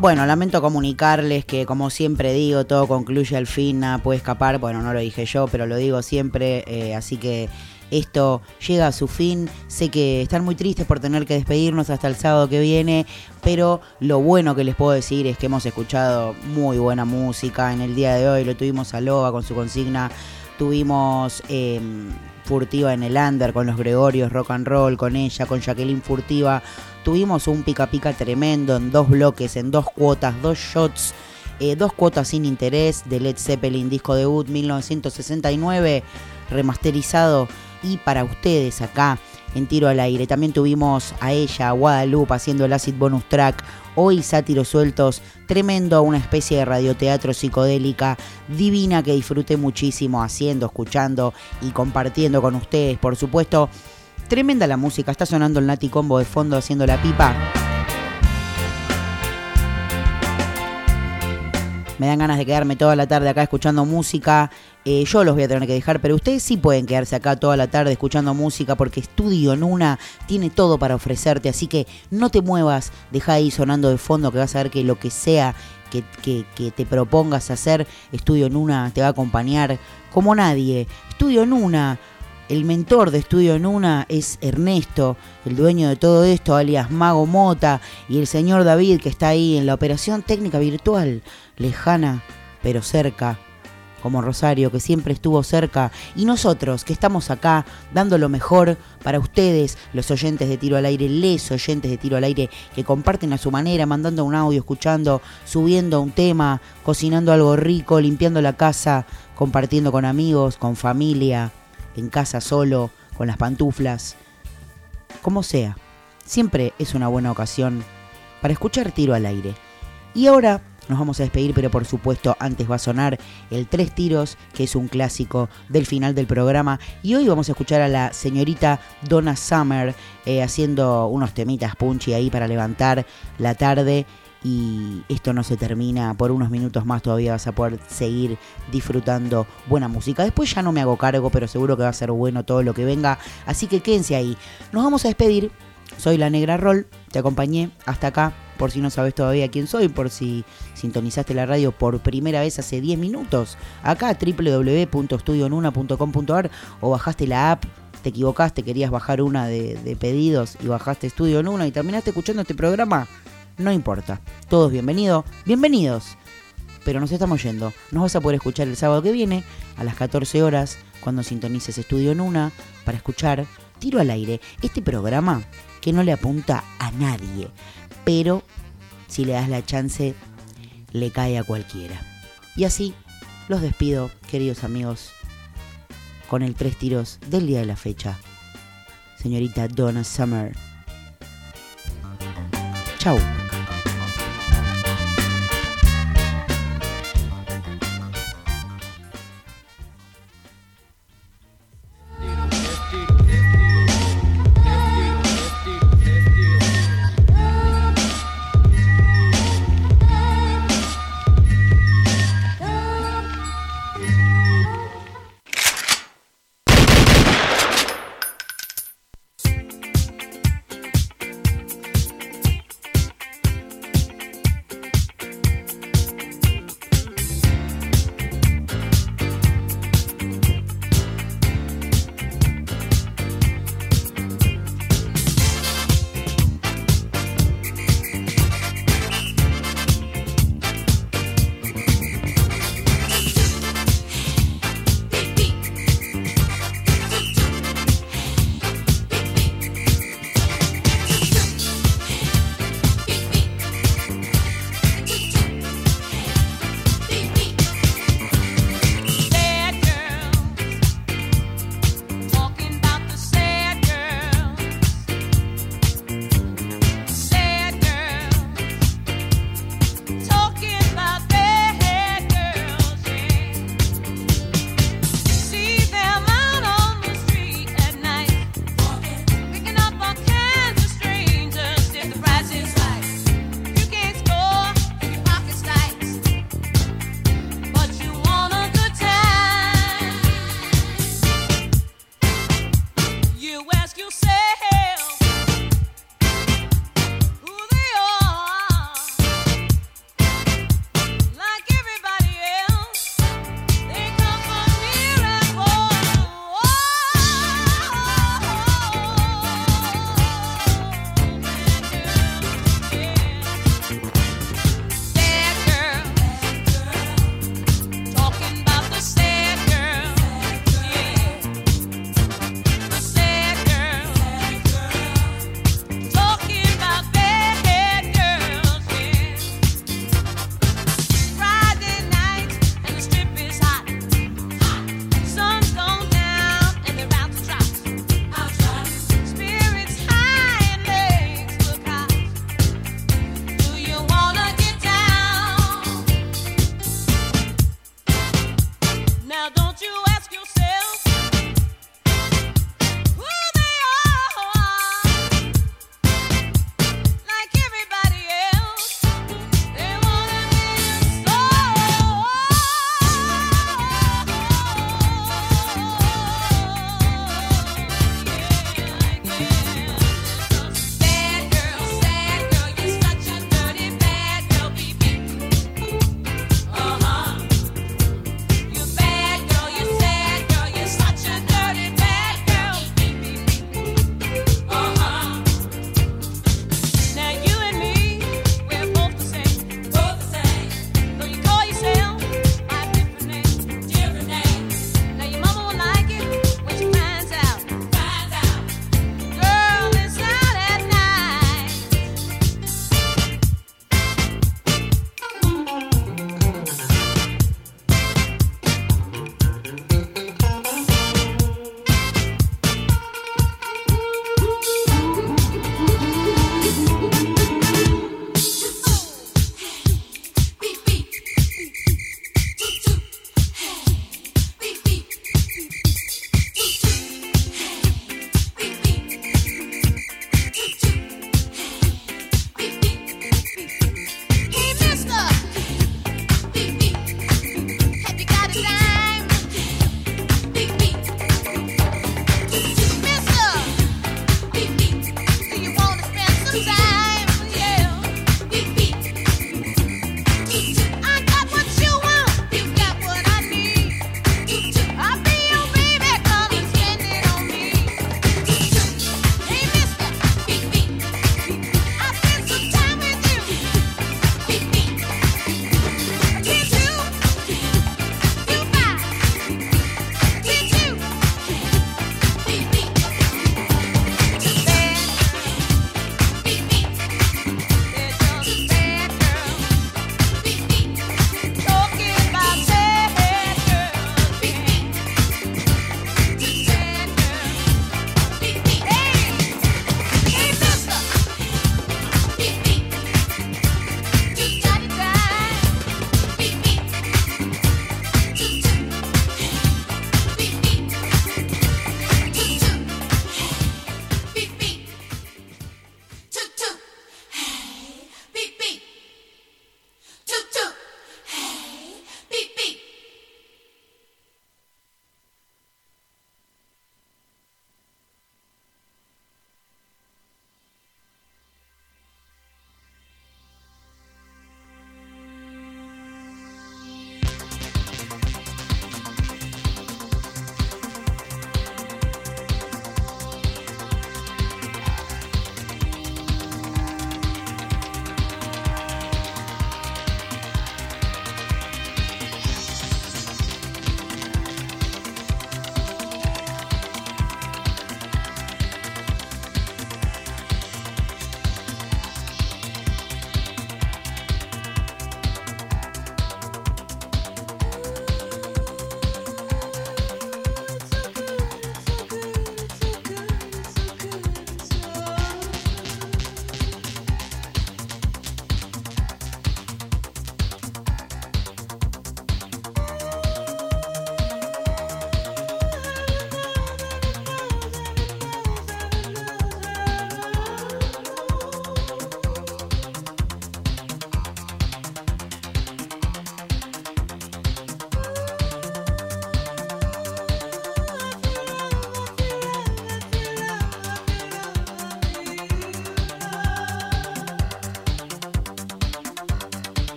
Bueno, lamento comunicarles que, como siempre digo, todo concluye al fin, nada puede escapar. Bueno, no lo dije yo, pero lo digo siempre. eh, así que esto llega a su fin. Sé que están muy tristes por tener que despedirnos hasta el sábado que viene, pero lo bueno que les puedo decir es que hemos escuchado muy buena música en el día de hoy. Lo tuvimos a Loba con su consigna, tuvimos eh, Furtiva en el Under con los Gregorios, Rock and Roll con ella, con Jacqueline Furtiva. Tuvimos un pica pica tremendo en dos bloques, en dos cuotas, dos shots. eh, dos cuotas sin interés de Led Zeppelin, disco debut 1969, remasterizado y para ustedes acá en tiro al aire. También tuvimos a ella, a Guadalupe, haciendo el acid bonus track. Hoy sátiros sueltos, tremendo, una especie de radioteatro psicodélica divina que disfruté muchísimo haciendo, escuchando y compartiendo con ustedes. Por supuesto, tremenda la música. Está sonando el Nati Combo de fondo haciendo la pipa. Me dan ganas de quedarme toda la tarde acá escuchando música. Eh, yo los voy a tener que dejar, pero ustedes sí pueden quedarse acá toda la tarde escuchando música porque Estudio Nuna tiene todo para ofrecerte. Así que no te muevas, deja ahí sonando de fondo que vas a ver que lo que sea que, que- te propongas hacer, Estudio Nuna te va a acompañar como nadie. Estudio Nuna. El mentor de Estudio Nuna es Ernesto, el dueño de todo esto, alias Mago Mota, y el señor David que está ahí en la operación técnica virtual, lejana pero cerca, como Rosario que siempre estuvo cerca, y nosotros que estamos acá dando lo mejor para ustedes, los oyentes de Tiro al Aire, les oyentes de Tiro al Aire, que comparten a su manera, mandando un audio, escuchando, subiendo un tema, cocinando algo rico, limpiando la casa, compartiendo con amigos, con familia, en casa solo, con las pantuflas, como sea. Siempre es una buena ocasión para escuchar Tiro al Aire. Y ahora nos vamos a despedir, pero por supuesto antes va a sonar el Tres Tiros, que es un clásico del final del programa. Y hoy vamos a escuchar a la señorita Donna Summer eh, haciendo unos temitas punchy ahí para levantar la tarde. Y esto no se termina, por unos minutos más todavía vas a poder seguir disfrutando buena música. Después ya no me hago cargo, pero seguro que va a ser bueno todo lo que venga. Así que quédense ahí. Nos vamos a despedir. Soy la Negra Roll, te acompañé hasta acá, por si no sabes todavía quién soy, por si sintonizaste la radio por primera vez hace 10 minutos, acá www.studionuna.com.ar o bajaste la app, te equivocaste, querías bajar una de, de pedidos y bajaste Estudio Nuna y terminaste escuchando este programa, no importa, todos bienvenidos, bienvenidos, pero nos estamos yendo, nos vas a poder escuchar el sábado que viene a las 14 horas cuando sintonices Estudio Nuna para escuchar Tiro al Aire, este programa que no le apunta a nadie, pero si le das la chance, le cae a cualquiera. Y así los despido, queridos amigos, con el tres tiros del día de la fecha. Señorita Donna Summer. Chau.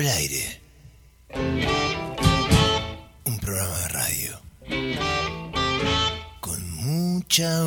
El aire. Un programa de radio. Con mucha